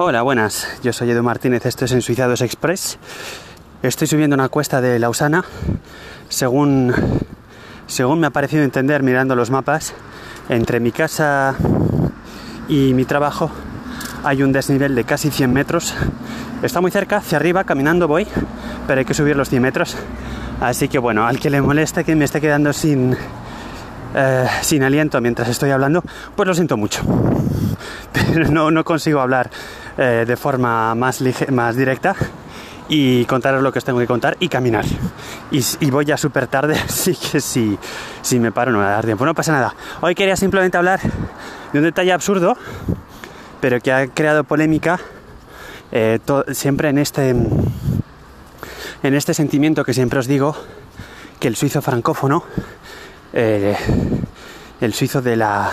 Hola, buenas. Yo soy Edu Martínez, esto es en Suizados Express. Estoy subiendo una cuesta de Lausana. Según, según me ha parecido entender mirando los mapas, entre mi casa y mi trabajo hay un desnivel de casi 100 metros. Está muy cerca, hacia arriba, caminando voy, pero hay que subir los 100 metros. Así que bueno, al que le moleste que me esté quedando sin, eh, sin aliento mientras estoy hablando, pues lo siento mucho. Pero no, no consigo hablar eh, de forma más, más directa y contaros lo que os tengo que contar y caminar. Y, voy ya súper tarde, así que si, si me paro no me va a dar tiempo. No pasa nada. Hoy quería simplemente hablar de un detalle absurdo, pero que ha creado polémica eh, siempre en este, en este sentimiento que siempre os digo, que el suizo francófono, eh, el suizo de la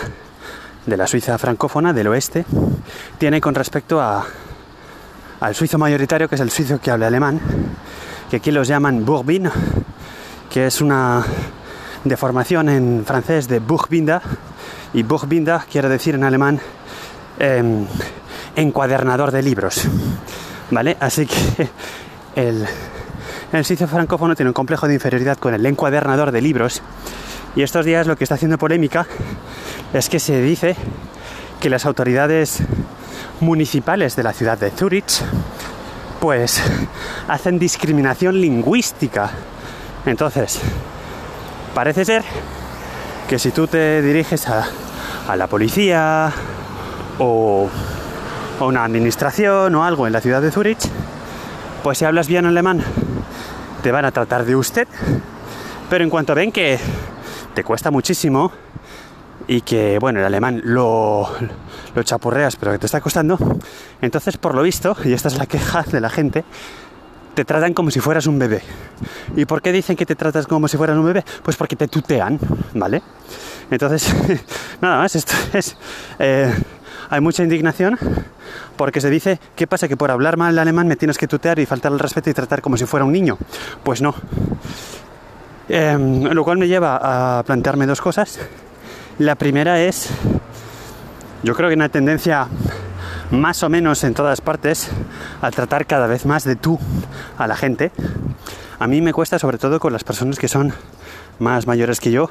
de la Suiza francófona del oeste tiene con respecto a, al suizo mayoritario, que es el suizo que habla alemán, que aquí los llaman Bourbin, que es una deformación en francés de Buchbinder, y Buchbinder quiere decir en alemán em, encuadernador de libros. ¿Vale? Así que el, el suizo francófono tiene un complejo de inferioridad con el encuadernador de libros, y estos días lo que está haciendo polémica es que se dice que las autoridades municipales de la ciudad de Zurich pues hacen discriminación lingüística. Entonces, parece ser que si tú te diriges a, la policía o a una administración o algo en la ciudad de Zurich, pues si hablas bien alemán te van a tratar de usted, pero en cuanto ven que te cuesta muchísimo y que, bueno, el alemán lo, chapurreas, pero que te está costando, entonces, por lo visto, y esta es la queja de la gente, te tratan como si fueras un bebé. ¿Y por qué dicen que te tratas como si fueras un bebé? Pues porque te tutean, ¿vale? Entonces, nada más, esto es... Eh, hay mucha indignación porque se dice, ¿qué pasa? Que por hablar mal el alemán me tienes que tutear y faltar el respeto y tratar como si fuera un niño. Pues no. Em, lo cual me lleva a plantearme dos cosas. La primera es, yo creo que una tendencia más o menos en todas partes a tratar cada vez más de tú a la gente. A mí me cuesta sobre todo con las personas que son más mayores que yo,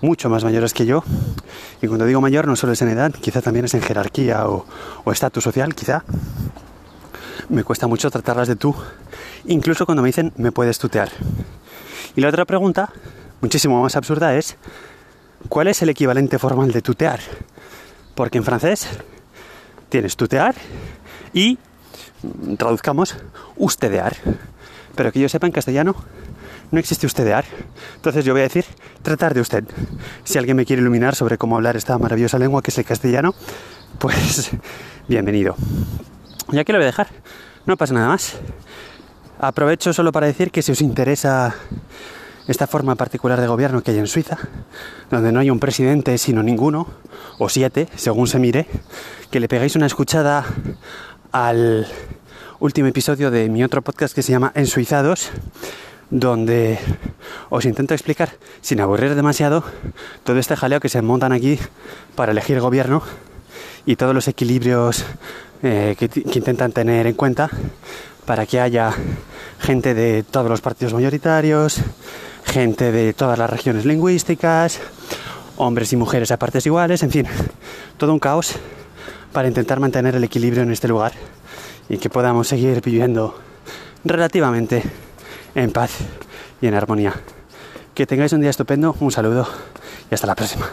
mucho más mayores que yo. Y cuando digo mayor no solo es en edad, quizá también es en jerarquía o estatus social, quizá. Me cuesta mucho tratarlas de tú, incluso cuando me dicen me puedes tutear. Y la otra pregunta, muchísimo más absurda, es ¿Cuál es el equivalente formal de tutear? Porque en francés tienes tutear y, mm, traduzcamos, ustedear. Pero que yo sepa en castellano no existe ustedear. Entonces yo voy a decir tratar de usted. Si alguien me quiere iluminar sobre cómo hablar esta maravillosa lengua que es el castellano, pues bienvenido. Ya que lo voy a dejar, no pasa nada más. Aprovecho solo para decir que si os interesa esta forma particular de gobierno que hay en Suiza, donde no hay un presidente sino ninguno, o siete, según se mire, que le pegáis una escuchada al último episodio de mi otro podcast que se llama Ensuizados, donde os intento explicar, sin aburrir demasiado, todo este jaleo que se montan aquí para elegir gobierno y todos los equilibrios eh, que intentan tener en cuenta para que haya gente de todos los partidos mayoritarios, gente de todas las regiones lingüísticas, hombres y mujeres a partes iguales, en fin, todo un caos para intentar mantener el equilibrio en este lugar y que podamos seguir viviendo relativamente en paz y en armonía. Que tengáis un día estupendo, un saludo y hasta la próxima.